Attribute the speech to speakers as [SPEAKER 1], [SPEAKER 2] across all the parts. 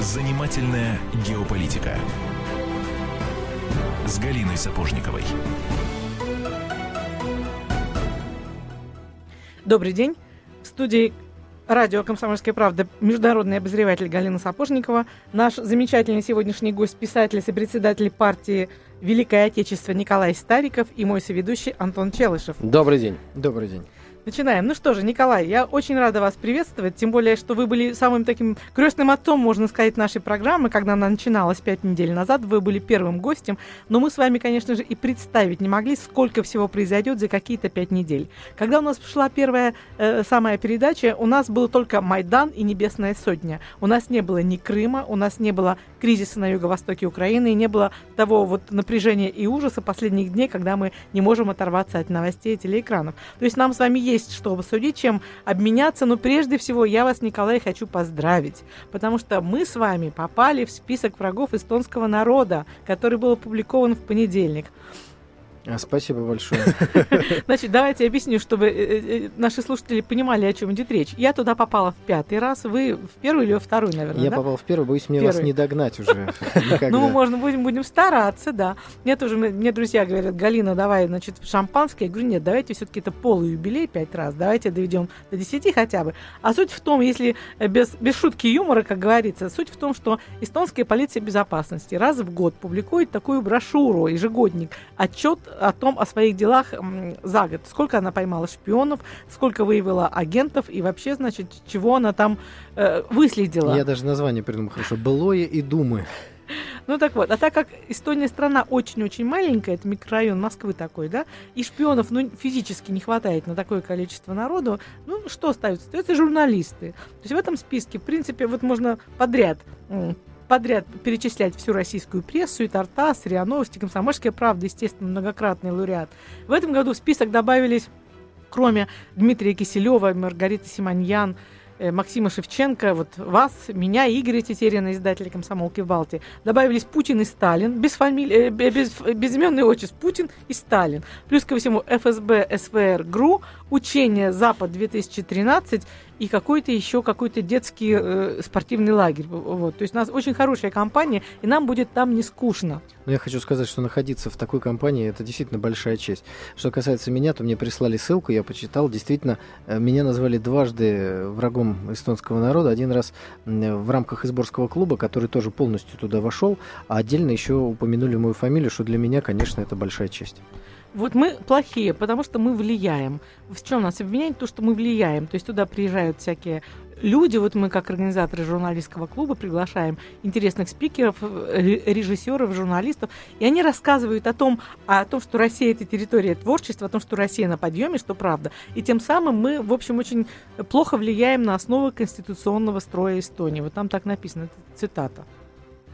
[SPEAKER 1] Занимательная геополитика с Галиной Сапожниковой.
[SPEAKER 2] Добрый день. В студии радио «Комсомольская правда» международный обозреватель Галина Сапожникова, наш замечательный сегодняшний гость, писатель и сопредседатель партии «Великое Отечество» Николай Стариков и мой соведущий Антон Челышев.
[SPEAKER 3] Добрый день.
[SPEAKER 4] Добрый день.
[SPEAKER 2] Начинаем. Ну что же, Николай, я очень рада вас приветствовать, тем более, что вы были самым таким крестным отцом, можно сказать, нашей программы, когда она начиналась пять недель назад, вы были первым гостем, но мы с вами, конечно же, и представить не могли, сколько всего произойдет за какие-то пять недель. Когда у нас шла первая э, самая передача, у нас был только Майдан и Небесная Сотня. У нас не было ни Крыма, у нас не было кризиса на юго-востоке Украины, и не было того вот напряжения и ужаса последних дней, когда мы не можем оторваться от новостей и телеэкранов. То есть нам с вами есть есть что обсудить, чем обменяться. Но прежде всего я вас, Николай, хочу поздравить, потому что мы с вами попали в список врагов эстонского народа, который был опубликован в понедельник.
[SPEAKER 4] А, спасибо большое.
[SPEAKER 2] Значит, давайте объясню, чтобы э, э, наши слушатели понимали, о чем идет речь. Я туда попала в пятый раз, вы в первый или во второй, наверное,
[SPEAKER 4] Я
[SPEAKER 2] да?
[SPEAKER 4] попал в первый, боюсь, мне вас не догнать уже
[SPEAKER 2] Ну, можно, будем, будем стараться, да. Мне тоже, мне друзья говорят, Галина, давай, значит, шампанское. Я говорю, нет, давайте все-таки это полый юбилей пять раз, давайте доведем до десяти хотя бы. А суть в том, если без, без шутки юмора, как говорится, суть в том, что эстонская полиция безопасности раз в год публикует такую брошюру, ежегодник, отчет о том, о своих делах за год. Сколько она поймала шпионов, сколько выявила агентов и вообще, значит, чего она там э, выследила.
[SPEAKER 4] Я даже название придумал хорошо. Былое и думы.
[SPEAKER 2] Ну так вот, а так как Эстония страна очень-очень маленькая, это микрорайон Москвы такой, да, и шпионов ну, физически не хватает на такое количество народу, ну что остается? Остаются журналисты. То есть в этом списке, в принципе, вот можно подряд подряд перечислять всю российскую прессу, и Тартас, РИА Новости, Комсомольская правда, естественно, многократный лауреат. В этом году в список добавились, кроме Дмитрия Киселева, Маргариты Симоньян, Э, Максима Шевченко, вот вас, меня, Игоря Тетерина, издателя «Комсомолки в Балтии», добавились Путин и Сталин, без фамилии, э, без, безименный отчеств Путин и Сталин. Плюс ко всему ФСБ, СВР, ГРУ, учение «Запад-2013» и какой-то еще какой-то детский э, спортивный лагерь. Вот. То есть у нас очень хорошая компания, и нам будет там не скучно.
[SPEAKER 4] Но я хочу сказать, что находиться в такой компании это действительно большая честь. Что касается меня, то мне прислали ссылку, я почитал. Действительно, э, меня назвали дважды врагом эстонского народа. Один раз в рамках изборского клуба, который тоже полностью туда вошел, а отдельно еще упомянули мою фамилию, что для меня, конечно, это большая честь.
[SPEAKER 2] Вот мы плохие, потому что мы влияем. В чем нас обвиняют? То, что мы влияем. То есть туда приезжают всякие люди, вот мы как организаторы журналистского клуба приглашаем интересных спикеров, режиссеров, журналистов, и они рассказывают о том, о том, что Россия это территория творчества, о том, что Россия на подъеме, что правда. И тем самым мы, в общем, очень плохо влияем на основы конституционного строя Эстонии. Вот там так написано, цитата.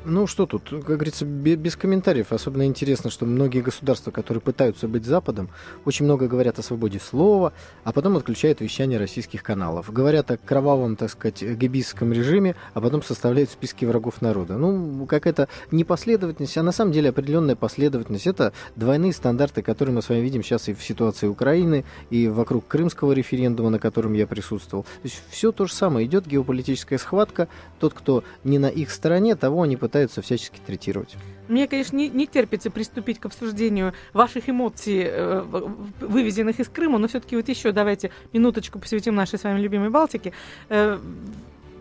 [SPEAKER 4] Ну что тут, как говорится, без комментариев. Особенно интересно, что многие государства, которые пытаются быть Западом, очень много говорят о свободе слова, а потом отключают вещание российских каналов. Говорят о кровавом, так сказать, гибийском режиме, а потом составляют списки врагов народа. Ну, какая-то непоследовательность, а на самом деле определенная последовательность. Это двойные стандарты, которые мы с вами видим сейчас и в ситуации Украины, и вокруг крымского референдума, на котором я присутствовал. То есть все то же самое. Идет геополитическая схватка. Тот, кто не на их стороне, того они пытаются пытаются всячески третировать.
[SPEAKER 2] Мне, конечно, не, не терпится приступить к обсуждению ваших эмоций, э, вывезенных из Крыма, но все-таки вот еще давайте минуточку посвятим нашей с вами любимой Балтике. Э,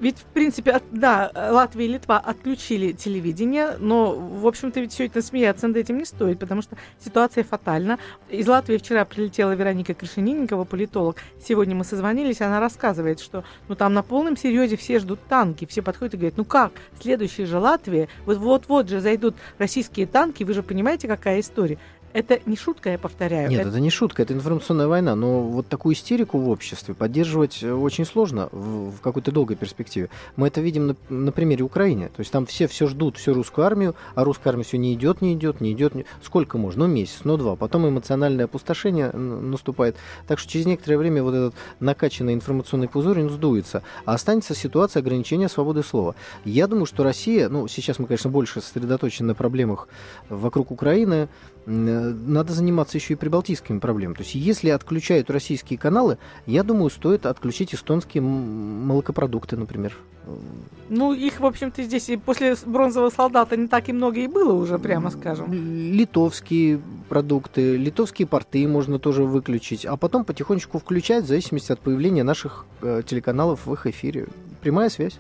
[SPEAKER 2] ведь, в принципе, от, да, Латвия и Литва отключили телевидение, но, в общем-то, ведь все это смеяться над этим не стоит, потому что ситуация фатальна. Из Латвии вчера прилетела Вероника Крашенинникова, политолог. Сегодня мы созвонились, она рассказывает, что ну, там на полном серьезе все ждут танки, все подходят и говорят, ну как, следующая же Латвия, вот-вот же зайдут российские танки, вы же понимаете, какая история. Это не шутка, я повторяю.
[SPEAKER 4] Нет, это... это не шутка, это информационная война. Но вот такую истерику в обществе поддерживать э, очень сложно в, в какой-то долгой перспективе. Мы это видим на, на примере Украины. То есть там все все ждут всю русскую армию, а русская армия все не идет, не идет, не идет. Не... Сколько можно? Ну, месяц, ну, два. Потом эмоциональное опустошение наступает. Так что через некоторое время вот этот накачанный информационный пузырь он сдуется. А останется ситуация ограничения свободы слова. Я думаю, что Россия, ну, сейчас мы, конечно, больше сосредоточены на проблемах вокруг Украины, надо заниматься еще и прибалтийскими проблемами. То есть, если отключают российские каналы, я думаю, стоит отключить эстонские молокопродукты, например.
[SPEAKER 2] Ну, их, в общем-то, здесь и после бронзового солдата не так и много и было уже, прямо скажем.
[SPEAKER 4] Литовские продукты, литовские порты можно тоже выключить, а потом потихонечку включать в зависимости от появления наших э, телеканалов в их эфире. Прямая связь.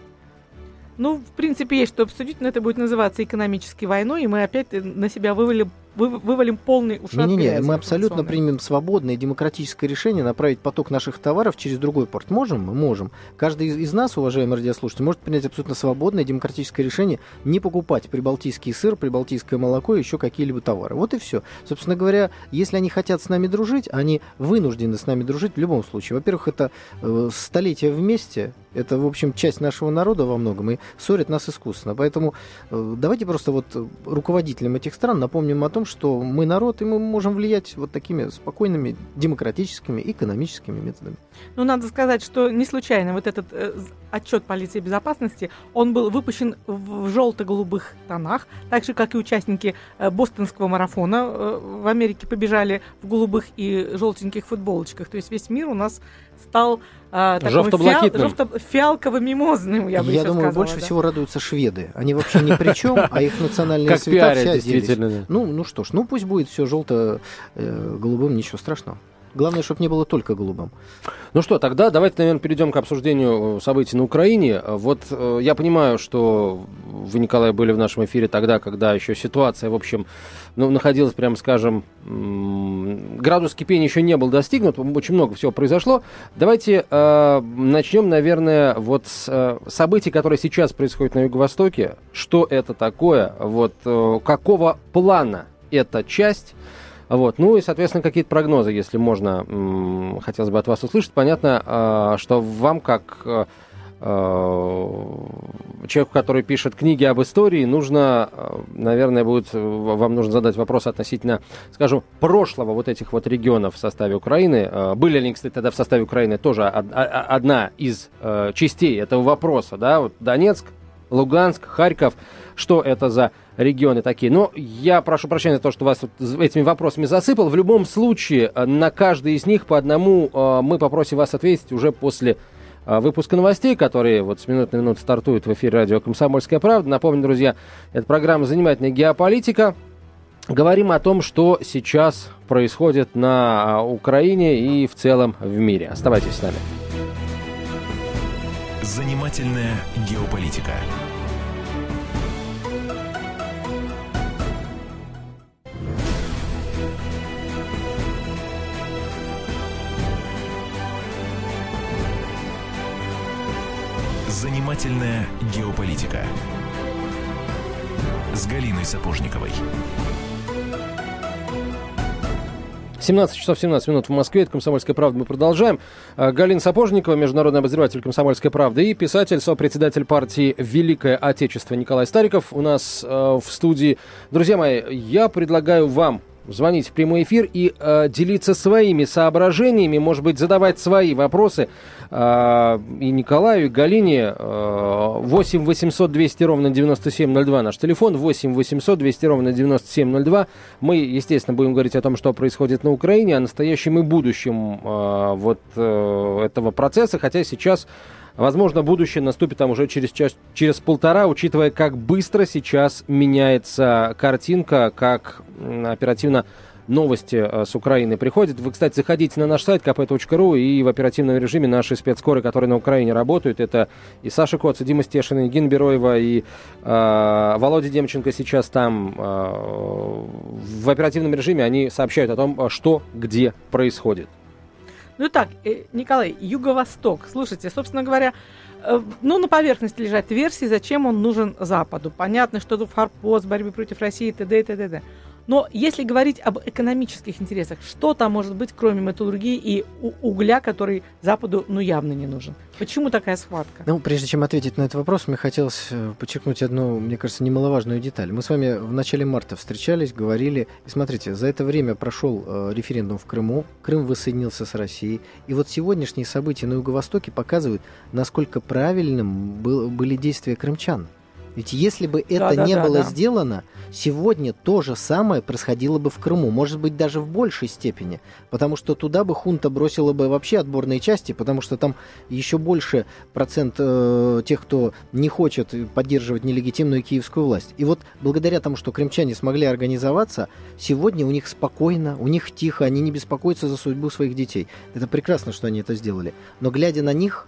[SPEAKER 2] Ну, в принципе, есть что обсудить, но это будет называться экономической войной, и мы опять э, на себя вывалим вывалим полный ушат
[SPEAKER 4] Не, не, не, мы абсолютно примем свободное демократическое решение направить поток наших товаров через другой порт. Можем? Мы можем. Каждый из, из нас, уважаемые радиослушатели, может принять абсолютно свободное демократическое решение не покупать прибалтийский сыр, прибалтийское молоко и еще какие-либо товары. Вот и все. Собственно говоря, если они хотят с нами дружить, они вынуждены с нами дружить в любом случае. Во-первых, это э, столетия вместе, это, в общем, часть нашего народа во многом, и ссорит нас искусственно. Поэтому э, давайте просто вот руководителям этих стран напомним о том, что мы народ, и мы можем влиять вот такими спокойными демократическими, экономическими методами.
[SPEAKER 2] Ну, надо сказать, что не случайно вот этот э, отчет полиции безопасности, он был выпущен в желто-голубых тонах, так же, как и участники э, бостонского марафона э, в Америке побежали в голубых и желтеньких футболочках. То есть весь мир у нас стал
[SPEAKER 3] а, Желто-блакитным.
[SPEAKER 2] Желто-фиалково-мимозным, я бы
[SPEAKER 4] Я думаю,
[SPEAKER 2] сказала,
[SPEAKER 4] больше
[SPEAKER 2] да.
[SPEAKER 4] всего радуются шведы. Они вообще ни при чем, а их национальные цвета все
[SPEAKER 3] действительно.
[SPEAKER 4] Ну, ну что ж, ну пусть будет все желто-голубым, ничего страшного. Главное, чтобы не было только голубым.
[SPEAKER 3] Ну что, тогда давайте, наверное, перейдем к обсуждению событий на Украине. Вот э, я понимаю, что вы, Николай, были в нашем эфире тогда, когда еще ситуация, в общем, ну, находилась, прямо скажем, градус кипения еще не был достигнут, очень много всего произошло. Давайте э, начнем, наверное, вот с э, событий, которые сейчас происходят на Юго-Востоке. Что это такое? Вот э, какого плана эта часть? Вот. Ну и, соответственно, какие-то прогнозы, если можно, хотелось бы от вас услышать. Понятно, э, что вам, как э, человеку, который пишет книги об истории, нужно, наверное, будет, вам нужно задать вопрос относительно, скажем, прошлого вот этих вот регионов в составе Украины. Были ли они, кстати, тогда в составе Украины тоже одна из частей этого вопроса, да, вот Донецк, Луганск, Харьков, что это за регионы такие. Но я прошу прощения за то, что вас этими вопросами засыпал. В любом случае, на каждый из них по одному мы попросим вас ответить уже после выпуска новостей, которые вот с минуты на минуту стартуют в эфире радио «Комсомольская правда». Напомню, друзья, это программа «Занимательная геополитика». Говорим о том, что сейчас происходит на Украине и в целом в мире. Оставайтесь с нами.
[SPEAKER 1] Занимательная геополитика. Занимательная геополитика с Галиной Сапожниковой.
[SPEAKER 3] 17 часов 17 минут в Москве. Это «Комсомольская правда». Мы продолжаем. А, Галина Сапожникова, международный обозреватель «Комсомольской правды» и писатель, сопредседатель партии «Великое Отечество» Николай Стариков у нас э, в студии. Друзья мои, я предлагаю вам звонить в прямой эфир и э, делиться своими соображениями, может быть, задавать свои вопросы э, и Николаю, и Галине. Э, 8 800 200 ровно 9702 наш телефон, 8 800 200 ровно 9702. Мы, естественно, будем говорить о том, что происходит на Украине, о настоящем и будущем э, вот э, этого процесса, хотя сейчас Возможно, будущее наступит там уже через час, через полтора, учитывая, как быстро сейчас меняется картинка, как оперативно новости э, с Украины приходят. Вы, кстати, заходите на наш сайт kp.ru и в оперативном режиме наши спецскоры, которые на Украине работают, это и Саша Коц, и Дима Стешин, и Гин Бероева, и э, Володя Демченко сейчас там э, в оперативном режиме, они сообщают о том, что где происходит.
[SPEAKER 2] Ну так, э, Николай, Юго-Восток. Слушайте, собственно говоря, э, ну, на поверхности лежат версии, зачем он нужен Западу. Понятно, что тут форпост, борьбы против России, т.д. и т.д. Но если говорить об экономических интересах, что там может быть, кроме металлургии и угля, который Западу ну явно не нужен? Почему такая схватка?
[SPEAKER 4] Ну, прежде чем ответить на этот вопрос, мне хотелось э, подчеркнуть одну, мне кажется, немаловажную деталь. Мы с вами в начале марта встречались, говорили, и смотрите, за это время прошел э, референдум в Крыму, Крым воссоединился с Россией, и вот сегодняшние события на Юго-Востоке показывают, насколько правильным был, были действия крымчан. Ведь если бы это
[SPEAKER 2] Да, да,
[SPEAKER 4] не
[SPEAKER 2] да,
[SPEAKER 4] было
[SPEAKER 2] да.
[SPEAKER 4] сделано, сегодня то же самое происходило бы в Крыму, может быть, даже в большей степени, потому что туда бы хунта бросила бы вообще отборные части, потому что там еще больше процент э, тех, кто не хочет поддерживать нелегитимную киевскую власть. И вот благодаря тому, что крымчане смогли организоваться, сегодня у них спокойно, у них тихо, они не беспокоятся за судьбу своих детей. Это прекрасно, что они это сделали. Но глядя на них,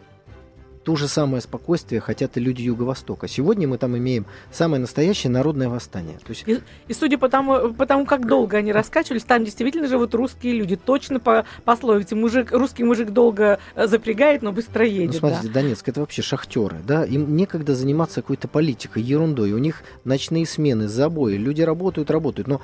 [SPEAKER 4] то же самое спокойствие хотят и люди Юго-Востока. Сегодня мы там имеем самое настоящее народное восстание. То есть
[SPEAKER 2] И, и судя по тому, по тому, как долго они раскачивались, там действительно живут русские люди. Точно по пословице мужик, русский мужик долго э, запрягает, но быстро
[SPEAKER 4] Ну,
[SPEAKER 2] едет.
[SPEAKER 4] смотрите,
[SPEAKER 2] да.
[SPEAKER 4] Донецк это вообще шахтеры, да, им некогда заниматься какой-то политикой, ерундой. У них ночные смены, забои, люди работают, работают, но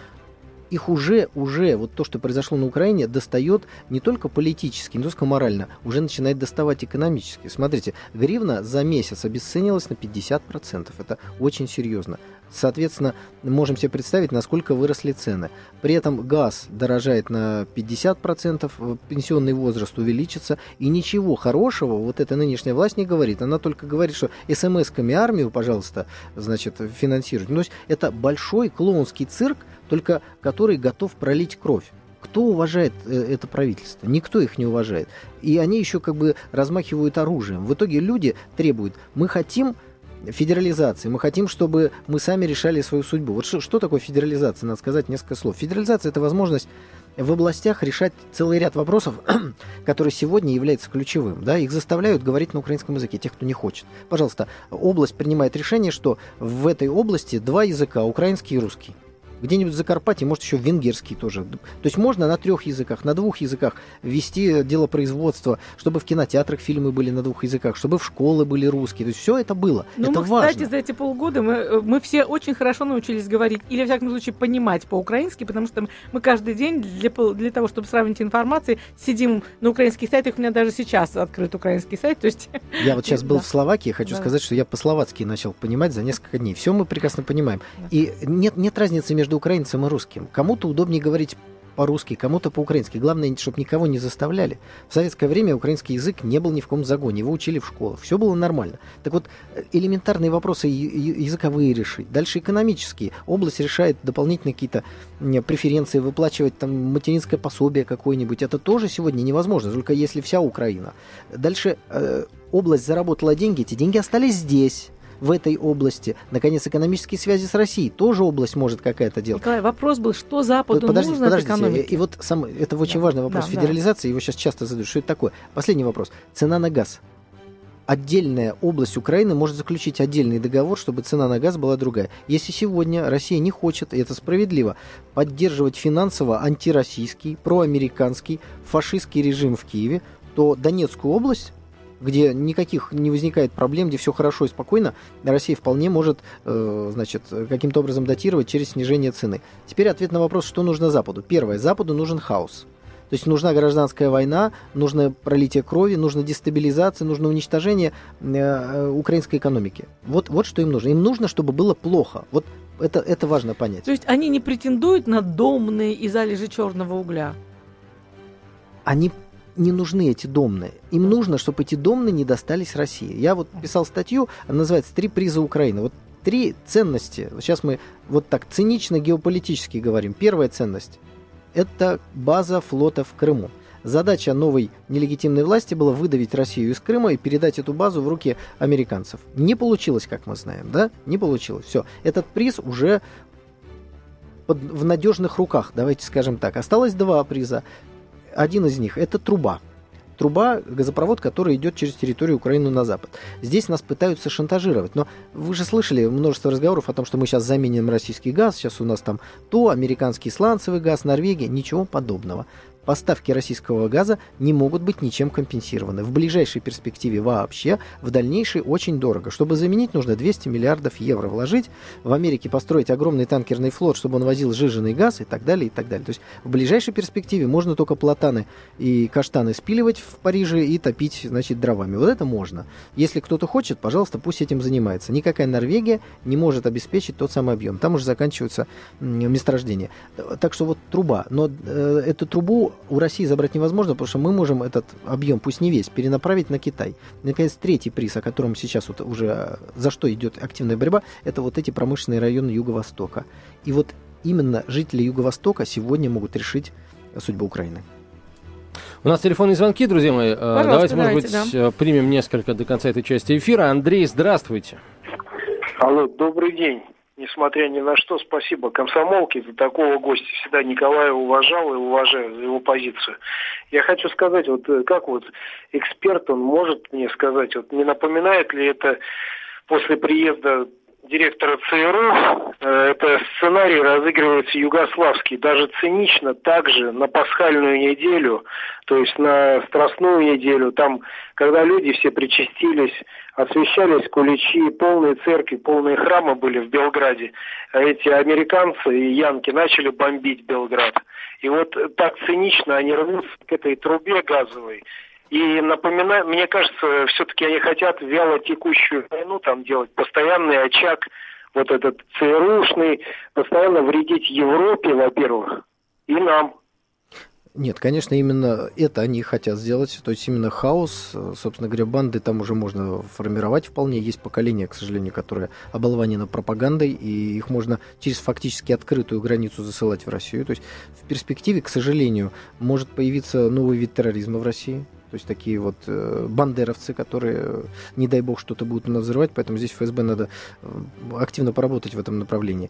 [SPEAKER 4] их уже, уже, вот то, что произошло на Украине, достает не только политически, не только морально, уже начинает доставать экономически. Смотрите, гривна за месяц обесценилась на 50%. Это очень серьезно. Соответственно, можем себе представить, насколько выросли цены. При этом газ дорожает на 50%, э, пенсионный возраст увеличится, и ничего хорошего вот эта нынешняя власть не говорит. Она только говорит, что смс-ками армию, пожалуйста, значит, финансировать. Ну, то есть это большой клоунский цирк, только который готов пролить кровь. Кто уважает э, это правительство? Никто их не уважает. И они еще как бы размахивают оружием. В итоге люди требуют, мы хотим федерализации. Мы хотим, чтобы мы сами решали свою судьбу. Вот что, что такое федерализация? Надо сказать несколько слов. Федерализация – это возможность в областях решать целый ряд вопросов, которые сегодня являются ключевым. Да? Их заставляют говорить на украинском языке, тех, кто не хочет. Пожалуйста, область принимает решение, что в этой области два языка – украинский и русский. Где-нибудь в Закарпатье, может, еще венгерский тоже. То есть можно на трех языках, на двух языках вести дело производства, чтобы в кинотеатрах фильмы были на двух языках, чтобы в школы были русские. То есть все это было.
[SPEAKER 2] Ну,
[SPEAKER 4] это
[SPEAKER 2] мы,
[SPEAKER 4] важно.
[SPEAKER 2] кстати, за эти полгода мы, э, мы все очень хорошо научились говорить, или, во всяком случае, понимать по-украински, потому что мы каждый день для, для того, чтобы сравнить информацию, сидим на украинских сайтах. У меня даже сейчас открыт украинский сайт. То есть,
[SPEAKER 4] Я вот сейчас был
[SPEAKER 2] Да.
[SPEAKER 4] в Словакии, хочу
[SPEAKER 2] Да.
[SPEAKER 4] сказать, что я по-словацки начал понимать за несколько днней. Все мы прекрасно понимаем.
[SPEAKER 2] Да.
[SPEAKER 4] И нет, нет разницы между украинцем и русским. Кому-то удобнее говорить по-русски, кому-то по-украински. Главное, чтобы никого не заставляли. В советское время украинский язык не был ни в каком загоне, его учили в школах, все было нормально. Так вот, элементарные вопросы языковые решить, дальше экономические. Область решает дополнительные какие-то преференции, выплачивать там материнское пособие какое-нибудь. Это тоже сегодня невозможно, только если вся Украина. Дальше э, область заработала деньги, эти деньги остались здесь в этой области. Наконец, экономические связи с Россией. Тоже область может какая-то делать.
[SPEAKER 2] Николай, вопрос был, что Западу
[SPEAKER 4] Подождите,
[SPEAKER 2] нужно от
[SPEAKER 4] подождите.
[SPEAKER 2] экономики?
[SPEAKER 4] И вот сам, это очень
[SPEAKER 2] Да,
[SPEAKER 4] важный вопрос
[SPEAKER 2] да, да.
[SPEAKER 4] федерализации, его сейчас часто задают. Что это такое? Последний вопрос. Цена на газ. Отдельная область Украины может заключить отдельный договор, чтобы цена на газ была другая. Если сегодня Россия не хочет, и это справедливо, поддерживать финансово антироссийский, проамериканский, фашистский режим в Киеве, то Донецкую область где никаких не возникает проблем, где все хорошо и спокойно, Россия вполне может, э, значит, каким-то образом датировать через снижение цены. Теперь ответ на вопрос, что нужно Западу. Первое, Западу нужен хаос. То есть нужна гражданская война, нужно пролитие крови, нужна дестабилизация, нужно уничтожение э, украинской экономики. Вот, вот что им нужно. Им нужно, чтобы было плохо. Вот это, это важно понять.
[SPEAKER 2] То есть они не претендуют на домные и залежи черного угля?
[SPEAKER 4] они не нужны эти домные. Им нужно, чтобы эти домные не достались России. Я вот писал статью, она называется «Три приза Украины». Вот три ценности. Сейчас мы вот так цинично геополитически говорим. Первая ценность – это база флота в Крыму. Задача новой нелегитимной власти была выдавить Россию из Крыма и передать эту базу в руки американцев. Не получилось, как мы знаем, да? Не получилось. Все. Этот приз уже под- в надежных руках, давайте скажем так. Осталось два приза. Один из них – это труба. Труба, газопровод, который идет через территорию Украины на запад. Здесь нас пытаются шантажировать. Но вы же слышали множество разговоров о том, что мы сейчас заменим российский газ, сейчас у нас там то, американский сланцевый газ, Норвегия. Ничего подобного. Поставки российского газа не могут быть ничем компенсированы. В ближайшей перспективе вообще, в дальнейшей очень дорого. Чтобы заменить, нужно 200 миллиардов евро вложить. В Америке построить огромный танкерный флот, чтобы он возил жиженый газ и так далее, и так далее. То есть в ближайшей перспективе можно только платаны и каштаны спиливать в Париже и топить, значит, дровами. Вот это можно. Если кто-то хочет, пожалуйста, пусть этим занимается. Никакая Норвегия не может обеспечить тот самый объем. Там уже заканчиваются месторождения. Так что вот труба. Но э, эту трубу у России забрать невозможно, потому что мы можем этот объем, пусть не весь, перенаправить на Китай. И, наконец, третий приз, о котором сейчас вот уже э, за что идет активная борьба, это вот эти промышленные районы Юго-Востока. И вот именно жители Юго-Востока сегодня могут решить судьбу Украины.
[SPEAKER 3] У нас телефонные звонки, друзья мои. Э, Пожалуйста, давайте, может быть, да. примем несколько до конца этой части эфира. Андрей, здравствуйте.
[SPEAKER 5] Алло, добрый день несмотря ни на что, спасибо комсомолке за такого гостя. Всегда Николая уважал и уважаю за его позицию. Я хочу сказать, вот э, как вот эксперт, он может мне сказать, вот не напоминает ли это после приезда директора ЦРУ, э, это сценарий разыгрывается югославский, даже цинично, также на пасхальную неделю, то есть на страстную неделю, там, когда люди все причастились, освещались куличи, полные церкви, полные храмы были в Белграде, а эти американцы и янки начали бомбить Белград. И вот так цинично они рвутся к этой трубе газовой, и напоминаю, мне кажется, все-таки они хотят вяло текущую войну там делать, постоянный очаг вот этот ЦРУшный, постоянно вредить Европе, во-первых, и нам.
[SPEAKER 4] Нет, конечно, именно это они хотят сделать, то есть именно хаос, собственно говоря, банды там уже можно формировать вполне, есть поколение, к сожалению, которое оболванено пропагандой, и их можно через фактически открытую границу засылать в Россию, то есть в перспективе, к сожалению, может появиться новый вид терроризма в России, то есть такие вот э, бандеровцы, которые, не дай бог, что-то будут у нас взрывать, поэтому здесь ФСБ надо э, активно поработать в этом направлении.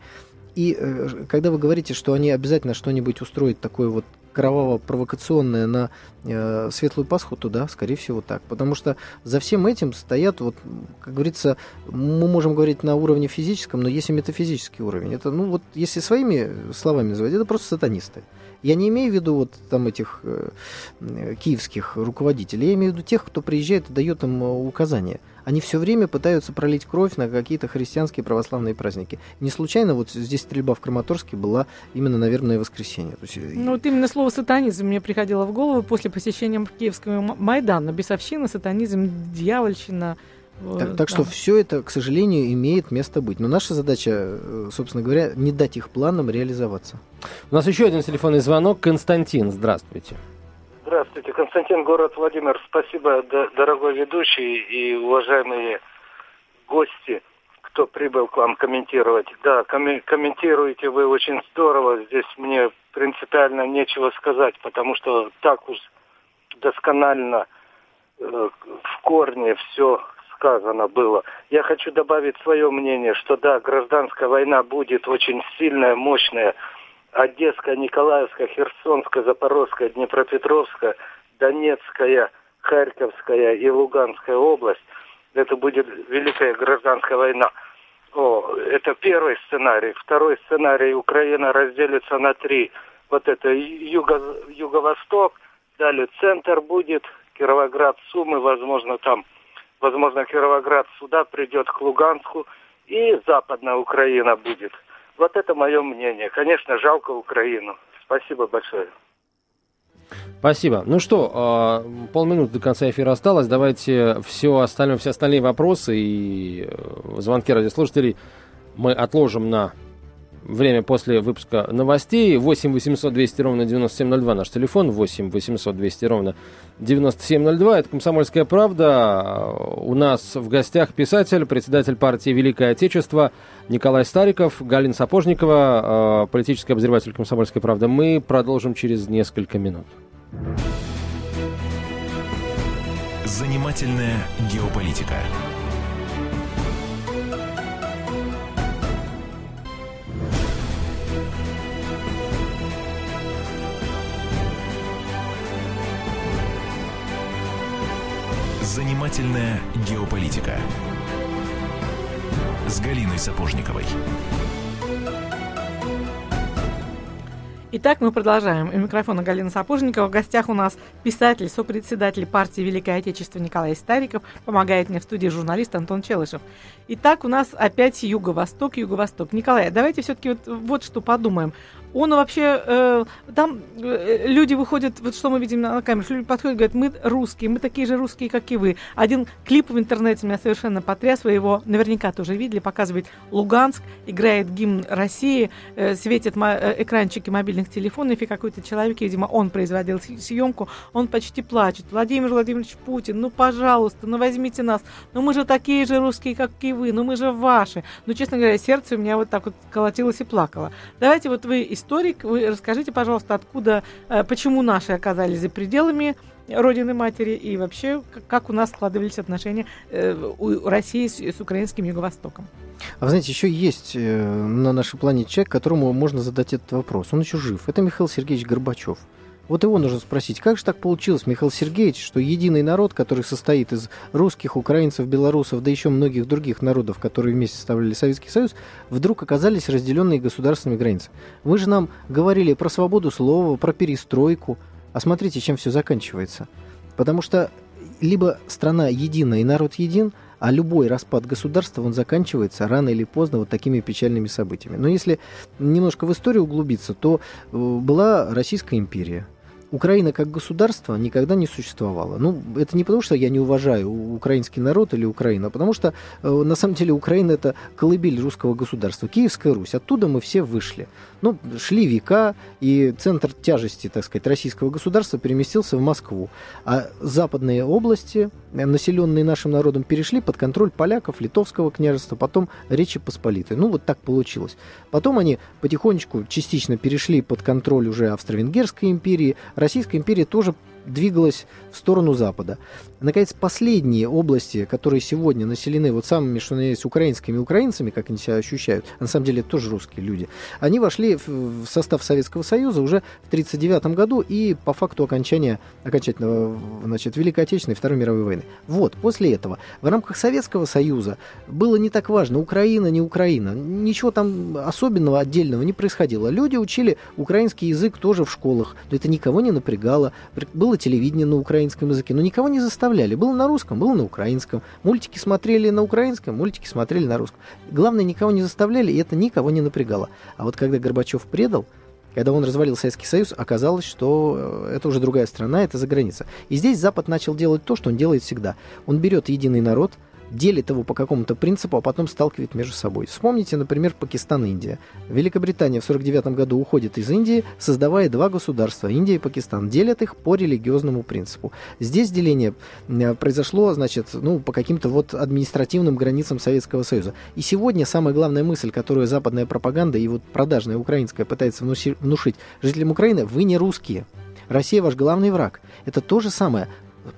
[SPEAKER 4] И э, когда вы говорите, что они обязательно что-нибудь устроят такое вот кроваво-провокационное на э, Светлую Пасху, то да, скорее всего так. Потому что за всем этим стоят, вот, как говорится, мы можем говорить на уровне физическом, но есть и метафизический уровень. Это, ну вот, если своими словами называть, это просто сатанисты. Я не имею в виду вот там этих э, киевских руководителей, я имею в виду тех, кто приезжает и дает им э, указания. Они все время пытаются пролить кровь на какие-то христианские православные праздники. Не случайно вот здесь стрельба в Краматорске была именно на вербное воскресенье. То есть... Э,
[SPEAKER 2] ну вот именно слово сатанизм мне приходило в голову после посещения Киевского Майдана. Бесовщина, сатанизм, дьявольщина –
[SPEAKER 4] так, так что все это, к сожалению, имеет место быть. Но наша задача, э, собственно говоря, не дать их планам реализоваться.
[SPEAKER 3] У нас еще один телефонный звонок. Константин, здравствуйте.
[SPEAKER 6] Здравствуйте, Константин, город Владимир. Спасибо, дорогой ведущий и уважаемые гости, кто прибыл к вам комментировать. Да, ком- комментируете вы очень здорово. Здесь мне принципиально нечего сказать, потому что так уж досконально э, в корне все сказано было. Я хочу добавить свое мнение, что да, гражданская война будет очень сильная, мощная. Одесская, Николаевская, Херсонская, Запорожская, Днепропетровская, Донецкая, Харьковская и Луганская область. Это будет великая гражданская война. О, это первый сценарий. Второй сценарий. Украина разделится на три. Вот это юго, юго-восток, далее центр будет, Кировоград, Сумы, возможно, там возможно, Кировоград сюда придет к Луганску, и Западная Украина будет. Вот это мое мнение. Конечно, жалко Украину. Спасибо большое.
[SPEAKER 3] Спасибо. Ну что, а, полминуты до конца эфира осталось. Давайте все остальное, все остальные вопросы и э, звонки радиослушателей мы отложим на время после выпуска новостей. 8 800 200 ровно 9702 наш телефон. 8 800 200 ровно 9702. Это «Комсомольская правда». У нас в гостях писатель, председатель партии «Великое Отечество» Николай Стариков, Галина Сапожникова, э, политический обозреватель «Комсомольской правды». Мы продолжим через несколько минут.
[SPEAKER 1] Занимательная геополитика. Занимательная геополитика с Галиной Сапожниковой.
[SPEAKER 2] Итак, мы продолжаем. У микрофона Галина Сапожникова. В гостях у нас писатель, сопредседатель партии Великое Отечество Николай Стариков. Помогает мне в студии журналист Антон Челышев. Итак, у нас опять юго-восток, юго-восток. Николай, давайте все-таки вот, вот что подумаем. Он вообще, э, там э, люди выходят, вот что мы видим на, на камере, люди подходят, говорят, мы русские, мы такие же русские, как и вы. Один клип в интернете меня совершенно потряс, вы его наверняка тоже видели, показывает Луганск, играет гимн России, э, светят мо- э, экранчики мобильных телефонов, и какой-то человек, видимо, он производил съемку, он почти плачет. Владимир Владимирович Путин, ну, пожалуйста, ну, возьмите нас, ну, мы же такие же русские, как и вы, ну, мы же ваши. Ну, честно говоря, сердце у меня вот так вот колотилось и плакало. Давайте вот вы историк, вы расскажите, пожалуйста, откуда, э, почему наши оказались за пределами Родины Матери и вообще, как у нас складывались отношения э, у России с, с украинским Юго-Востоком.
[SPEAKER 4] А вы знаете, еще есть э, на нашей планете человек, которому можно задать этот вопрос. Он еще жив. Это Михаил Сергеевич Горбачев. Вот его нужно спросить, как же так получилось, Михаил Сергеевич, что единый народ, который состоит из русских, украинцев, белорусов, да еще многих других народов, которые вместе составляли Советский Союз, вдруг оказались разделенные государственными границами. Вы же нам говорили про свободу слова, про перестройку, а смотрите, чем все заканчивается. Потому что либо страна едина и народ един, а любой распад государства, он заканчивается рано или поздно вот такими печальными событиями. Но если немножко в историю углубиться, то э, была Российская империя. Украина как государство никогда не существовала. Ну, это не потому, что я не уважаю украинский народ или Украину, а потому что, э, на самом деле, Украина – это колыбель русского государства. Киевская Русь. Оттуда мы все вышли. Ну, шли века, и центр тяжести, так сказать, российского государства переместился в Москву. А западные области, населенные нашим народом, перешли под контроль поляков, литовского княжества, потом Речи Посполитой. Ну, вот так получилось. Потом они потихонечку, частично перешли под контроль уже Австро-Венгерской империи, Российская империя тоже двигалась в сторону Запада. Наконец, последние области, которые сегодня населены вот самыми, что есть, украинскими украинцами, как они себя ощущают, а на самом деле это тоже русские люди, они вошли в состав Советского Союза уже в 1939 году и по факту окончания, окончательного, значит, Великой Отечественной и Второй мировой войны. Вот, после этого в рамках Советского Союза было не так важно, Украина, не Украина, ничего там особенного, отдельного не происходило. Люди учили украинский язык тоже в школах, но это никого не напрягало. Было телевидение на украинском языке, но никого не заставляли. Было на русском, было на украинском. Мультики смотрели на украинском, мультики смотрели на русском. Главное, никого не заставляли, и это никого не напрягало. А вот когда Горбачев предал, когда он развалил Советский Союз, оказалось, что э, это уже другая страна, это за граница. И здесь Запад начал делать то, что он делает всегда. Он берет единый народ, делит его по какому-то принципу, а потом сталкивает между собой. Вспомните, например, Пакистан и Индия. Великобритания в 1949 году уходит из Индии, создавая два государства, Индия и Пакистан, делят их по религиозному принципу. Здесь деление э, произошло, значит, ну, по каким-то вот административным границам Советского Союза. И сегодня самая главная мысль, которую западная пропаганда и вот продажная украинская пытается внушить жителям Украины, вы не русские. Россия ваш главный враг. Это то же самое.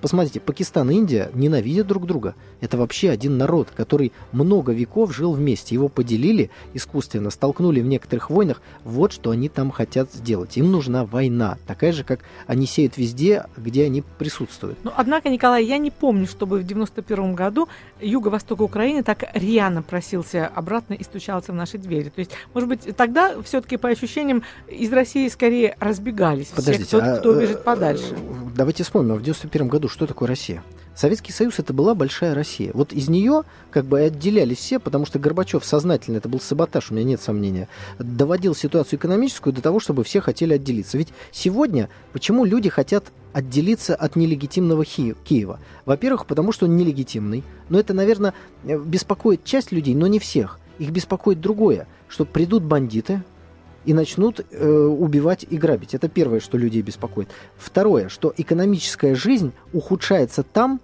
[SPEAKER 4] Посмотрите, Пакистан и Индия ненавидят друг друга. Это вообще один народ, который много веков жил вместе. Его поделили искусственно, столкнули в некоторых войнах. Вот что они там хотят сделать. Им нужна война, такая же, как они сеют везде, где они присутствуют.
[SPEAKER 2] Но, однако, Николай, я не помню, чтобы в 91 году юго-восток Украины так рьяно просился обратно и стучался в наши двери. То есть, может быть, тогда все-таки по ощущениям из России скорее разбегались
[SPEAKER 4] Подождите,
[SPEAKER 2] все, кто,
[SPEAKER 4] а,
[SPEAKER 2] кто бежит подальше.
[SPEAKER 4] Давайте вспомним, а в 91 году что такое Россия? Советский Союз это была большая Россия. Вот из нее как бы отделялись все, потому что Горбачев сознательно, это был саботаж, у меня нет сомнения, доводил ситуацию экономическую до того, чтобы все хотели отделиться. Ведь сегодня почему люди хотят отделиться от нелегитимного Киева? Во-первых, потому что он нелегитимный. Но это, наверное, беспокоит часть людей, но не всех. Их беспокоит другое, что придут бандиты, и начнут э, убивать и грабить. Это первое, что людей беспокоит. Второе, что экономическая жизнь ухудшается там,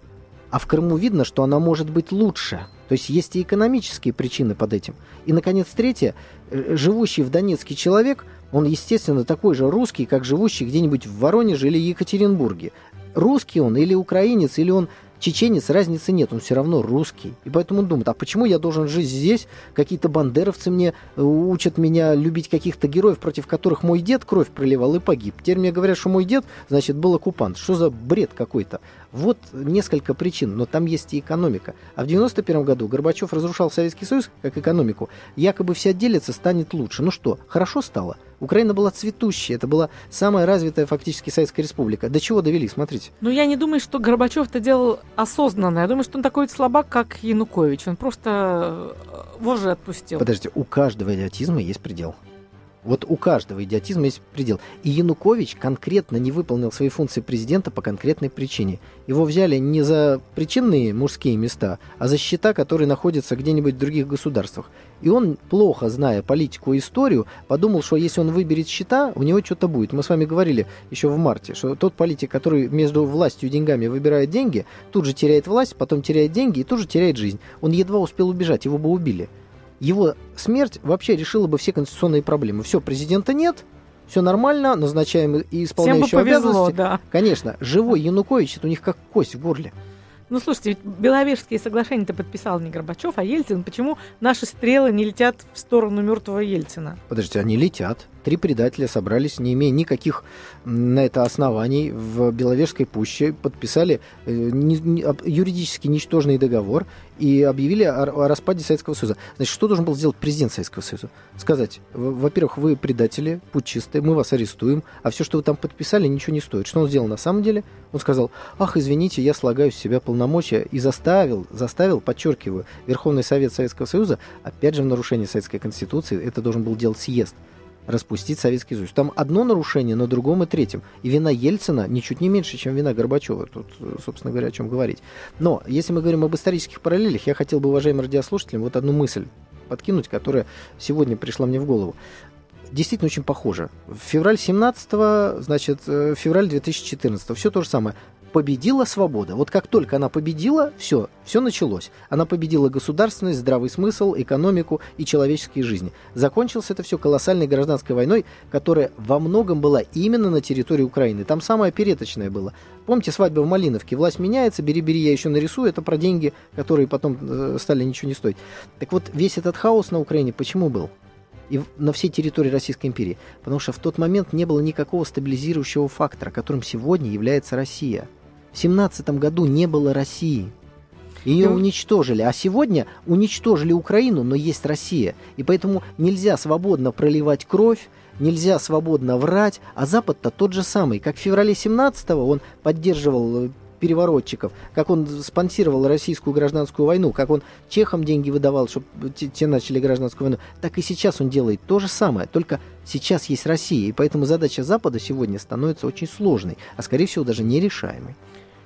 [SPEAKER 4] а в Крыму видно, что она может быть лучше. То есть есть и экономические причины под этим. И, наконец, третье, э, живущий в Донецке человек, он, естественно, такой же русский, как живущий где-нибудь в Воронеже или Екатеринбурге. Русский он или украинец, или он чеченец, разницы нет, он все равно русский. И поэтому он думает, а почему я должен жить здесь? Какие-то бандеровцы мне э, учат меня любить каких-то героев, против которых мой дед кровь проливал и погиб. Теперь мне говорят, что мой дед, значит, был оккупант. Что за бред какой-то? Вот несколько причин, но там есть и экономика. А в 91 году Горбачев разрушал Советский Союз как экономику. Якобы все отделятся, станет лучше. Ну что, хорошо стало? Украина была цветущая, это была самая развитая фактически Советская Республика. До чего довели, смотрите.
[SPEAKER 2] Ну, я не думаю, что Горбачев это делал осознанно. Я думаю, что он такой слабак, как Янукович. Он просто э, вожжи отпустил.
[SPEAKER 4] Подождите, у каждого идиотизма есть предел. Вот у каждого идиотизма есть предел. И Янукович конкретно не выполнил свои функции президента по конкретной причине. Его взяли не за причинные мужские места, а за счета, которые находятся где-нибудь в других государствах. И он, плохо зная политику и историю, подумал, что если он выберет счета, у него что-то будет. Мы с вами говорили еще в марте, что тот политик, который между властью и деньгами выбирает деньги, тут же теряет власть, потом теряет деньги и тут же теряет жизнь. Он едва успел убежать, его бы убили его смерть вообще решила бы все конституционные проблемы. Все, президента нет, все нормально, назначаем и исполняющего
[SPEAKER 2] повезло,
[SPEAKER 4] обязанности.
[SPEAKER 2] да.
[SPEAKER 4] Конечно, живой Янукович, это у них как кость в горле.
[SPEAKER 2] Ну, слушайте, ведь Беловежские соглашения-то подписал не Горбачев, а Ельцин. Почему наши стрелы не летят в сторону мертвого Ельцина?
[SPEAKER 4] Подождите, они летят. Три предателя собрались, не имея никаких на это оснований, в Беловежской пуще, подписали э, юридически ничтожный договор и объявили о, распаде Советского Союза. Значит, что должен был сделать президент Советского Союза? Сказать, во-первых, вы предатели, путчисты, мы вас арестуем, а все, что вы там подписали, ничего не стоит. Что он сделал на самом деле? Он сказал, ах, извините, я слагаю с себя полномочия и заставил, заставил, подчеркиваю, Верховный Совет Советского Союза, опять же в нарушении Советской Конституции, это должен был делать съезд распустить Советский Союз. Там одно нарушение на другом и третьем. И вина Ельцина ничуть не меньше, чем вина Горбачева. Тут, собственно говоря, о чем говорить. Но, если мы говорим об исторических параллелях, я хотел бы, уважаемым радиослушателям, вот одну мысль подкинуть, которая сегодня пришла мне в голову. Действительно очень похоже. Февраль 17 значит, э, февраль 2014 все то же самое победила свобода. Вот как только она победила, все, все началось. Она победила государственность, здравый смысл, экономику и человеческие жизни. Закончилось это все колоссальной гражданской войной, которая во многом была именно на территории Украины. Там самое переточное было. Помните свадьба в Малиновке? Власть меняется, бери-бери, я еще нарисую. Это про деньги, которые потом э, стали ничего не стоить. Так вот, весь этот хаос на Украине почему был? и на всей территории Российской империи. Потому что в тот момент не было никакого стабилизирующего фактора, которым сегодня является Россия. В 17 году не было России. Ее уничтожили. А сегодня уничтожили Украину, но есть Россия. И поэтому нельзя свободно проливать кровь, нельзя свободно врать. А Запад-то тот же самый. Как в феврале 17-го он поддерживал э, переворотчиков, как он спонсировал российскую гражданскую войну, как он чехам деньги выдавал, чтобы те, те начали гражданскую войну, так и сейчас он делает то же самое, только сейчас есть Россия, и поэтому задача Запада сегодня становится очень сложной, а скорее всего даже нерешаемой.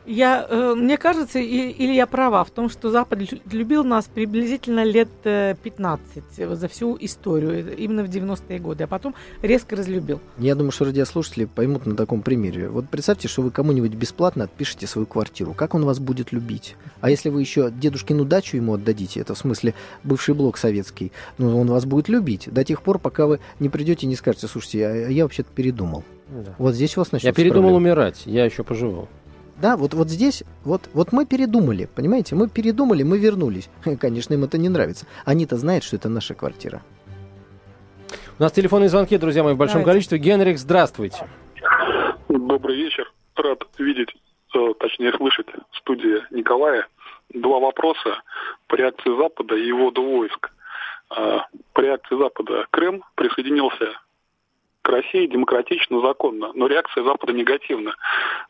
[SPEAKER 2] Я, э, мне кажется, или я права в том, что Запад любил нас приблизительно лет 15 э, за всю историю, именно в 90-е годы, а потом резко разлюбил.
[SPEAKER 4] Я думаю, что радиослушатели поймут на таком примере. Вот представьте, что вы кому-нибудь бесплатно отпишете свою квартиру. Как он вас будет любить? А если вы еще дедушкину дачу ему отдадите, это в смысле бывший блок советский, ну, он вас будет любить до тех пор, пока вы не придете и не скажете, слушайте, я, я вообще-то передумал. Да. Вот здесь у вас начнется
[SPEAKER 3] Я передумал проблема. умирать, я еще поживу.
[SPEAKER 4] Да, вот, вот здесь, вот, вот мы передумали, понимаете, мы передумали, мы вернулись. Конечно, им это не нравится. Они-то знают, что это наша квартира.
[SPEAKER 3] У нас телефонные звонки, друзья мои, в большом Давайте. количестве. Генрик, здравствуйте.
[SPEAKER 7] Добрый вечер. Рад видеть, э, точнее слышать студия Николая. Два вопроса по реакции Запада и его войск. Э, по реакции Запада Крым присоединился к России демократично, законно, но реакция Запада негативна.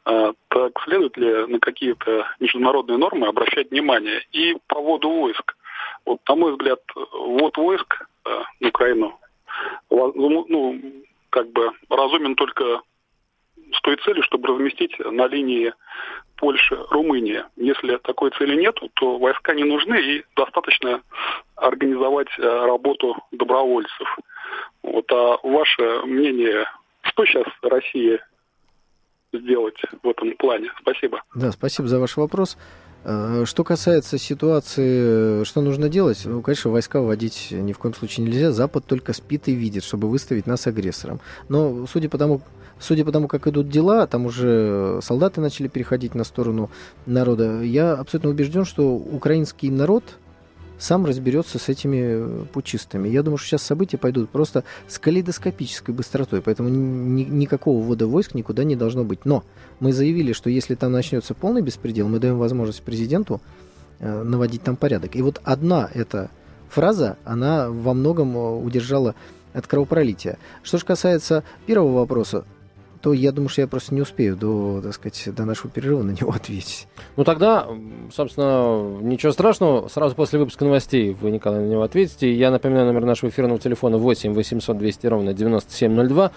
[SPEAKER 7] А, так следует ли на какие-то международные нормы обращать внимание? И по вводу войск. Вот, на мой взгляд, ввод войск а, на Украину, ну, ну, как бы разумен только с той целью, чтобы разместить на линии Польша-Румыния. Если такой цели нет, то войска не нужны и достаточно организовать а, работу добровольцев. Вот, а ваше мнение, что сейчас Россия сделать в этом плане? Спасибо.
[SPEAKER 4] Да, спасибо за ваш вопрос. Э, что касается ситуации, что нужно делать, ну, конечно, войска вводить ни в коем случае нельзя. Запад только спит и видит, чтобы выставить нас агрессором. Но судя по тому, судя по тому, как идут дела, там уже солдаты начали переходить на сторону народа, я абсолютно убежден, что украинский народ сам разберется с этими э, пучистами. Я думаю, что сейчас события пойдут просто с калейдоскопической быстротой, поэтому ни, никакого ввода войск никуда не должно быть. Но мы заявили, что если там начнется полный беспредел, мы даем возможность президенту э, наводить там порядок. И вот одна эта фраза, она во многом э, удержала от кровопролития. Что же касается первого вопроса, то я думаю, что я просто не успею до, так сказать, до нашего перерыва на него ответить.
[SPEAKER 3] Ну тогда, собственно, ничего страшного. Сразу после выпуска новостей вы, Николай, на него ответите. Я напоминаю номер нашего эфирного телефона 8 800 200 ровно 9702.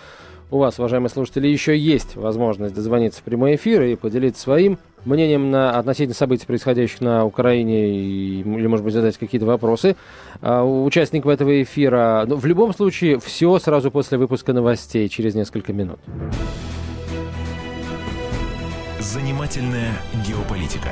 [SPEAKER 3] У вас, уважаемые слушатели, еще есть возможность дозвониться в прямой эфир и поделиться своим мнением на, относительно событий, происходящих на Украине, и, или, может быть, задать какие-то вопросы а, участников этого эфира. Но в любом случае, все сразу после выпуска новостей, через несколько минут.
[SPEAKER 1] Занимательная геополитика.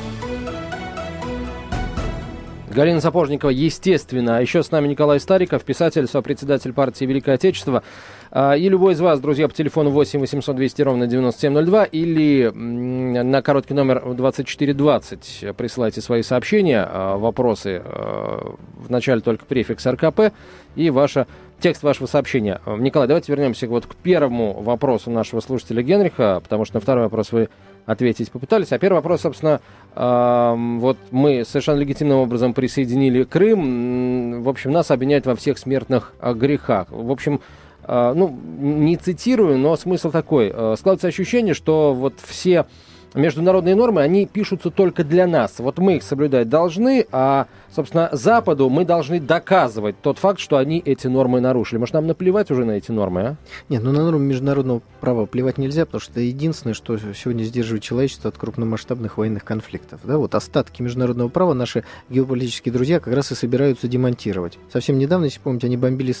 [SPEAKER 3] Галина Сапожникова, естественно. А еще с нами Николай Стариков, писатель, сопредседатель партии Великое Отечество. А, и любой из вас, друзья, по телефону 8 800 200 ровно 9702 или на короткий номер 2420 присылайте свои сообщения, а, вопросы. А, Вначале только префикс РКП и ваша текст вашего сообщения. Николай, давайте вернемся вот к первому вопросу нашего слушателя Генриха, потому что на второй вопрос вы ответить попытались. А первый вопрос, собственно, вот мы совершенно легитимным образом присоединили Крым. В общем, нас обвиняют во всех смертных грехах. В общем, э, ну, не цитирую, но смысл такой. Э, складывается ощущение, что вот все международные нормы, они пишутся только для нас. Вот мы их соблюдать должны, а, собственно, Западу мы должны доказывать тот факт, что они эти нормы нарушили. Может, нам наплевать уже на эти нормы, а?
[SPEAKER 4] Нет, ну на нормы международного права плевать нельзя, потому что это единственное, что сегодня сдерживает человечество от крупномасштабных военных конфликтов. Да, вот остатки международного права наши геополитические друзья как раз и собираются демонтировать. Совсем недавно, если помните, они бомбили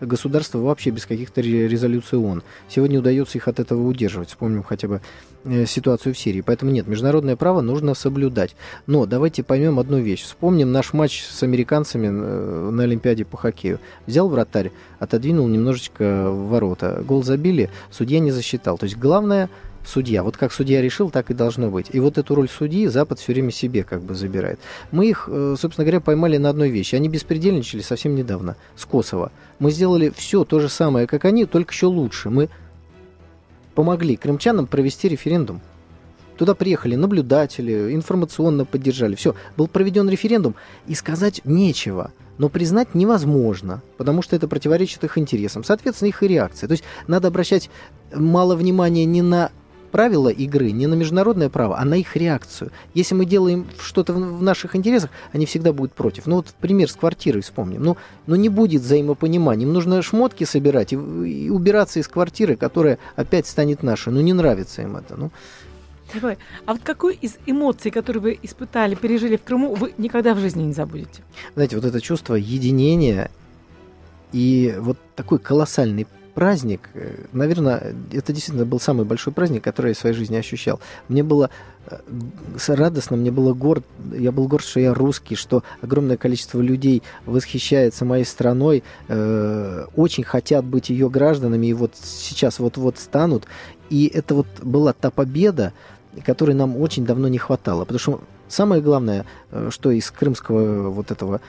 [SPEAKER 4] государство вообще без каких-то резолюций ООН. Сегодня удается их от этого удерживать. Вспомним хотя бы э, ситуацию в Сирии. Поэтому нет, международное право нужно соблюдать. Но давайте поймем одну вещь. Вспомним наш матч с американцами э, на Олимпиаде по хоккею. Взял вратарь, отодвинул немножечко ворота. Гол забили, судья не засчитал. То есть главное судья. Вот как судья решил, так и должно быть. И вот эту роль судьи Запад все время себе как бы забирает. Мы их, э, собственно говоря, поймали на одной вещи. Они беспредельничали совсем недавно с Косово. Мы сделали все то же самое, как они, только еще лучше. Мы помогли крымчанам провести референдум. Туда приехали наблюдатели, информационно поддержали. Все, был проведен референдум, и сказать нечего. Но признать невозможно, потому что это противоречит их интересам. Соответственно, их и реакция. То есть надо обращать мало внимания не на правила игры, не на международное право, а на их реакцию. Если мы делаем что-то в наших интересах, они всегда будут против. Ну вот пример с квартирой вспомним. Ну, ну не будет взаимопонимания. Им нужно шмотки собирать и, и убираться из квартиры, которая опять станет нашей. Ну не нравится им это. Ну,
[SPEAKER 2] Николай, а вот какую из эмоций, которые вы испытали, пережили в Крыму, вы никогда в жизни не забудете?
[SPEAKER 4] Знаете, вот это чувство единения и вот такой колоссальный праздник, э, наверное, это действительно был самый большой праздник, который я в своей жизни ощущал. Мне было э, радостно, мне было горд, я был горд, что я русский, что огромное количество людей восхищается моей страной, э, очень хотят быть ее гражданами, и вот сейчас вот-вот станут. И это вот была та победа, которой нам очень давно не хватало. Потому что самое главное, э, что из крымского вот этого,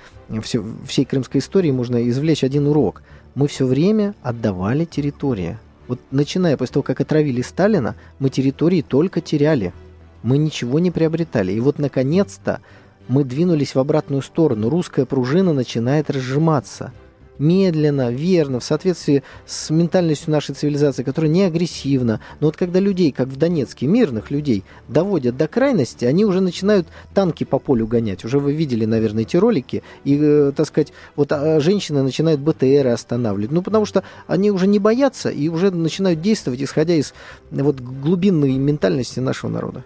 [SPEAKER 4] все, всей крымской истории можно извлечь один урок. Мы все время отдавали территории. Вот начиная после того, как отравили Сталина, мы территории только теряли. Мы ничего не приобретали. И вот, наконец-то, мы двинулись в обратную сторону. Русская пружина начинает разжиматься – медленно, верно, в соответствии с ментальностью нашей цивилизации, которая не агрессивна. Но вот когда людей, как в Донецке, мирных людей, доводят до крайности, они уже начинают танки по полю гонять. Уже вы видели, наверное, эти ролики. И, э, так сказать, вот а, женщины начинают БТРы останавливать. Ну, потому что они уже не боятся и уже начинают действовать, исходя из вот глубинной ментальности нашего народа.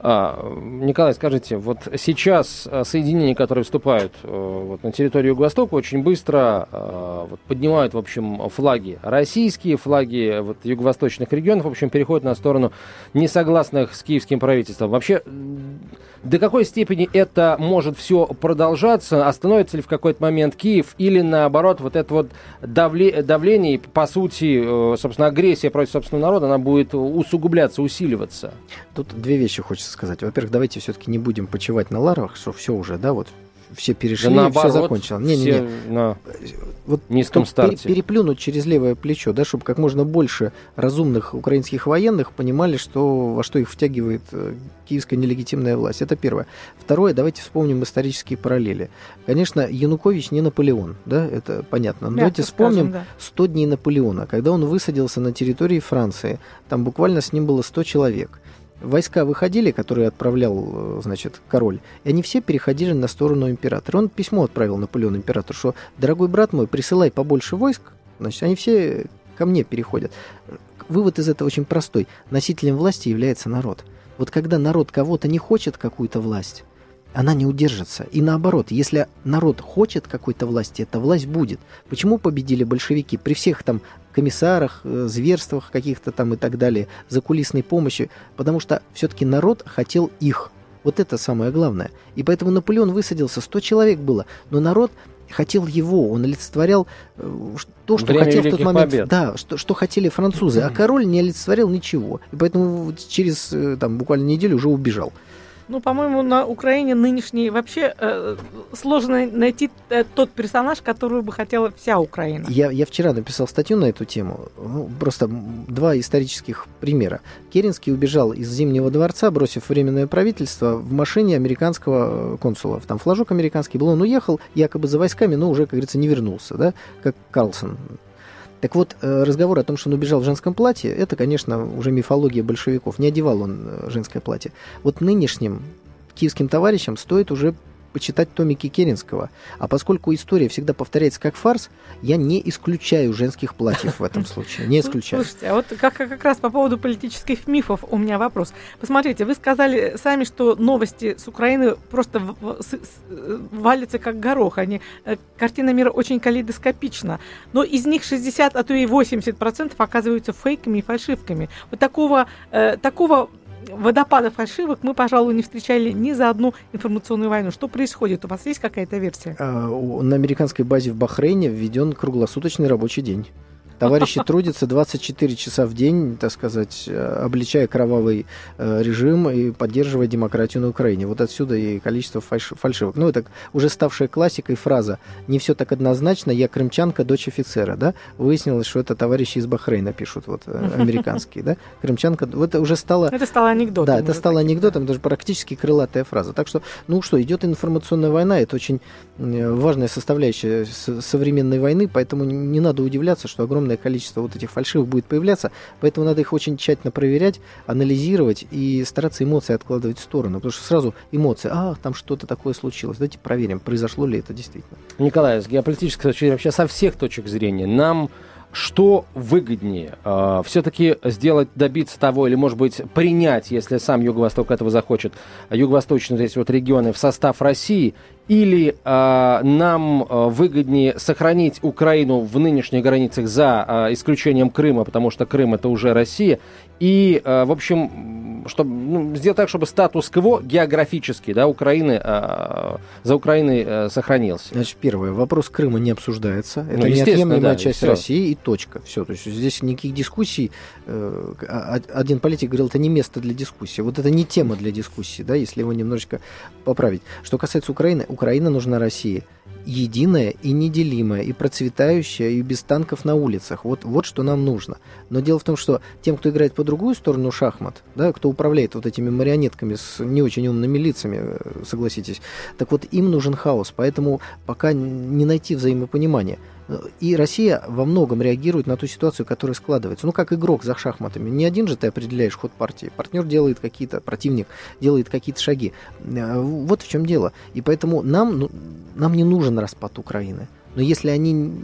[SPEAKER 3] А, Николай, скажите, вот сейчас а, соединения, которые вступают э, вот, на территорию Юго-Востока, очень быстро а, вот, поднимают, в общем, флаги российские, флаги вот, юго-восточных регионов, в общем, переходят на сторону несогласных с киевским правительством. Вообще, до какой степени это может все продолжаться? Остановится ли в какой-то момент Киев? Или наоборот, вот это вот давле, давление, по сути, э, собственно, агрессия против собственного народа, она будет усугубляться, усиливаться?
[SPEAKER 4] Тут две вещи хочется сказать. Во-первых, давайте все-таки не будем почивать на ларвах, что все уже, да, вот все перешли,
[SPEAKER 3] Да наоборот,
[SPEAKER 4] все закончилось. Не, не, не.
[SPEAKER 3] на
[SPEAKER 4] Вот
[SPEAKER 3] низком старте.
[SPEAKER 4] переплюнуть через левое плечо, да, чтобы как можно больше разумных украинских военных понимали, что, во что их втягивает э, киевская нелегитимная власть. Это первое. Второе, давайте вспомним исторические параллели. Конечно, Янукович не Наполеон, да, это понятно. Но
[SPEAKER 2] Мягко
[SPEAKER 4] давайте
[SPEAKER 2] скажем,
[SPEAKER 4] вспомним
[SPEAKER 2] да.
[SPEAKER 4] 100 дней Наполеона, когда он высадился на территории Франции. Там буквально с ним было 100 человек. Войска выходили, которые отправлял, э, значит, король, и они все переходили на сторону императора. Он письмо отправил Наполеон императору, что, дорогой брат мой, присылай побольше войск, значит, они все ко мне переходят. Вывод из этого очень простой. Носителем власти является народ. Вот когда народ кого-то не хочет какую-то власть, она не удержится. И наоборот, если народ хочет какой-то власти, эта власть будет. Почему победили большевики? При всех там комиссарах, э, зверствах каких-то там и так далее, закулисной помощи, потому что все-таки народ хотел их. Вот это самое главное. И поэтому Наполеон высадился, 100 человек было, но народ хотел его, он олицетворял э, то, что
[SPEAKER 3] Время
[SPEAKER 4] хотел в тот момент,
[SPEAKER 3] Побед.
[SPEAKER 4] да, что, что хотели французы, а король не олицетворял ничего, и поэтому через э, там буквально неделю уже убежал.
[SPEAKER 2] Ну, по-моему, на Украине нынешней вообще э, сложно найти э, тот персонаж, которого бы хотела вся Украина.
[SPEAKER 4] Я, я вчера написал статью на эту тему. Ну, просто два исторических примера. Керенский убежал из Зимнего дворца, бросив временное правительство в машине американского э, консула. Там флажок американский был. Он уехал якобы за войсками, но уже, как говорится, не вернулся, да, как Карлсон. Так вот, э, разговор о том, что он убежал в женском платье, это, конечно, уже мифология большевиков. Не одевал он э, женское платье. Вот нынешним киевским товарищам стоит уже почитать томики Керенского. А поскольку история всегда повторяется как фарс, я не исключаю женских платьев в этом случае. Не исключаю.
[SPEAKER 2] Слушайте, а вот как, как раз по поводу политических мифов у меня вопрос. Посмотрите, вы сказали сами, что новости с Украины просто валятся как горох. Они, э, картина мира очень калейдоскопична. Но из них 60, а то и 80% оказываются фейками и фальшивками. Вот такого, э, такого водопада фальшивок мы, пожалуй, не встречали ни за одну информационную войну. Что происходит? У вас есть какая-то версия?
[SPEAKER 4] У- На американской базе в Бахрейне введен круглосуточный рабочий день. Товарищи трудятся 24 часа в день, так сказать, э, обличая кровавый э, режим и поддерживая демократию на Украине. Вот отсюда и количество фальш- фальшивок. Ну, это уже ставшая классикой фраза «не все так однозначно, я крымчанка, дочь офицера». Да? Выяснилось, что это товарищи из Бахрейна пишут, вот, э, американские. Да? Крымчанка, это уже стало
[SPEAKER 2] Это стало анекдотом.
[SPEAKER 4] да, это стало анекдотом, даже практически крылатая фраза. Так что, ну что, идет информационная война, это очень важная составляющая современной войны, поэтому не надо удивляться, что огромное количество вот этих фальшивых будет появляться, поэтому надо их очень тщательно проверять, анализировать и стараться эмоции откладывать в сторону, потому что сразу эмоции, а, там что-то такое случилось, давайте проверим, произошло ли это действительно.
[SPEAKER 3] Николай, с геополитической точки зрения, вообще со всех точек зрения, нам что выгоднее? все-таки сделать, добиться того, или, может быть, принять, если сам Юго-Восток этого захочет, юго-восточные вот вот регионы в состав России, или а, нам а, выгоднее сохранить Украину в нынешних границах за а, исключением Крыма, потому что Крым это уже Россия, и, а, в общем, чтобы ну, сделать так, чтобы статус-кво географический, да, Украины а, за Украиной а, сохранился.
[SPEAKER 4] Значит, первое, вопрос Крыма не обсуждается. Это
[SPEAKER 3] Ну,
[SPEAKER 4] неотъемлемая
[SPEAKER 3] да,
[SPEAKER 4] часть
[SPEAKER 3] всё.
[SPEAKER 4] России и точка. Все. То есть здесь никаких дискуссий. э, Один политик говорил, это не место для дискуссии. Вот это не тема для дискуссии, да, если его немножечко поправить. Что касается Украины, Украина нужна России единая и неделимая, и процветающая, и без танков на улицах. Вот, вот что нам нужно. Но дело в том, что тем, кто играет по другую сторону шахмат, да, кто управляет вот этими марионетками с не очень умными лицами, э, согласитесь, так вот им нужен хаос. Поэтому пока не найти взаимопонимания. И Россия во многом реагирует на ту ситуацию, которая складывается. Ну, как игрок за шахматами. Не один же ты определяешь ход партии. Партнер делает какие-то, противник делает какие-то шаги. Э, Вот в чем дело. И поэтому нам, ну, нам не нужен распад Украины. Но если они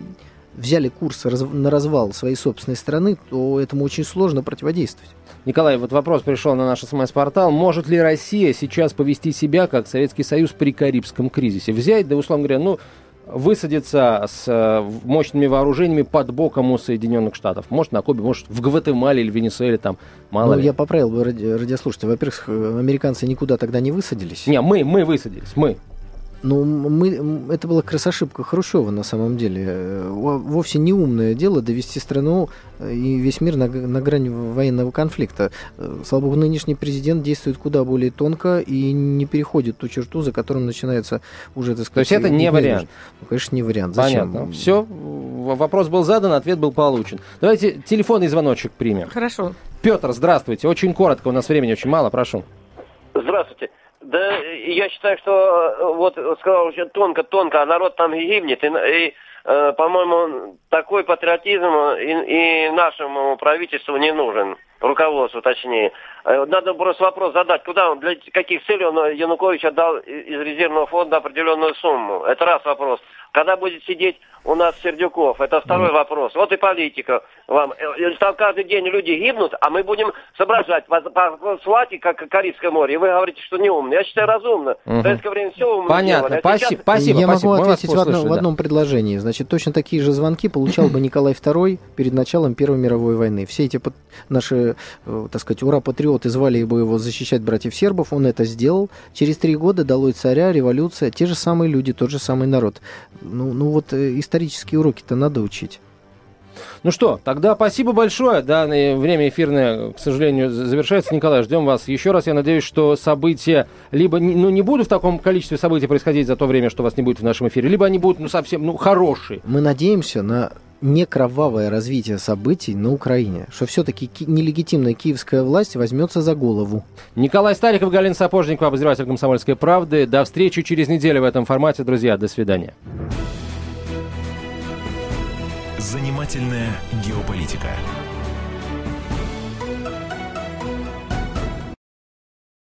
[SPEAKER 4] взяли курс на развал своей собственной страны, то этому очень сложно противодействовать.
[SPEAKER 3] Николай, вот вопрос пришел на наш СМС-портал. Может ли Россия сейчас повести себя, как Советский Союз при Карибском кризисе? Взять, да, условно говоря, ну, высадиться с э, мощными вооружениями под боком у Соединенных Штатов. Может, на Кубе, может, в Гватемале или Венесуэле, там, мало
[SPEAKER 4] Но
[SPEAKER 3] ли.
[SPEAKER 4] я поправил бы ради- радиослушателя. Во-первых, э, американцы никуда тогда не высадились.
[SPEAKER 3] Не, мы, мы высадились, мы.
[SPEAKER 4] Ну, мы, это была как раз ошибка Хрущева на самом деле. Э, вовсе не умное дело довести страну э, и весь мир на, на грани военного конфликта. Э, слава богу, нынешний президент действует куда более тонко и не переходит ту черту, за которым начинается уже, так
[SPEAKER 3] сказать... То есть это не вариант?
[SPEAKER 4] Ну, конечно, не вариант. Зачем?
[SPEAKER 3] Понятно. Все, вопрос был задан, ответ был получен. Давайте телефонный звоночек примем.
[SPEAKER 2] Хорошо.
[SPEAKER 3] Петр, здравствуйте. Очень коротко, у нас времени очень мало, прошу.
[SPEAKER 8] Здравствуйте. Да, я считаю, что э, вот сказал очень тонко-тонко, а народ там гибнет. И, и э, по-моему, такой патриотизм и, и нашему правительству не нужен, руководству точнее. Э, надо просто вопрос задать, куда он, для каких целей он Янукович отдал из резервного фонда определенную сумму. Это раз вопрос. Когда будет сидеть у нас Сердюков? Это второй mm. вопрос. Вот и политика вам. Э, там каждый день люди гибнут, а мы будем соображать по, Свати, как Карибское море. И вы говорите, что не умно. Я считаю, разумно. Mm-hmm. В советское время все умно
[SPEAKER 3] Понятно.
[SPEAKER 8] Делали.
[SPEAKER 3] А сейчас... Спасибо,
[SPEAKER 4] Я
[SPEAKER 3] спасибо.
[SPEAKER 4] могу ответить в, одно, в одном предложении. Значит, точно такие же звонки получал бы Николай II перед началом Первой мировой войны. Все эти наши, э, так сказать, ура-патриоты звали бы его защищать братьев сербов. Он это сделал. Через три года долой царя, революция. Те же самые люди, тот же самый народ. Ну, ну вот э, исторические уроки-то надо учить.
[SPEAKER 3] Ну что, тогда спасибо большое. Да, время эфирное, к сожалению, завершается. Николай, ждем вас еще раз. Я надеюсь, что события либо ну, не будут в таком количестве событий происходить за то время, что вас не будет в нашем эфире, либо они будут ну, совсем ну, хорошие.
[SPEAKER 4] Мы надеемся на не кровавое развитие событий на Украине, что все-таки ки- нелегитимная киевская власть возьмется за голову.
[SPEAKER 3] Николай Стариков, Галина Сапожникова, обозреватель «Комсомольской правды». До встречи через неделю в этом формате, друзья. До свидания.
[SPEAKER 1] Занимательная геополитика.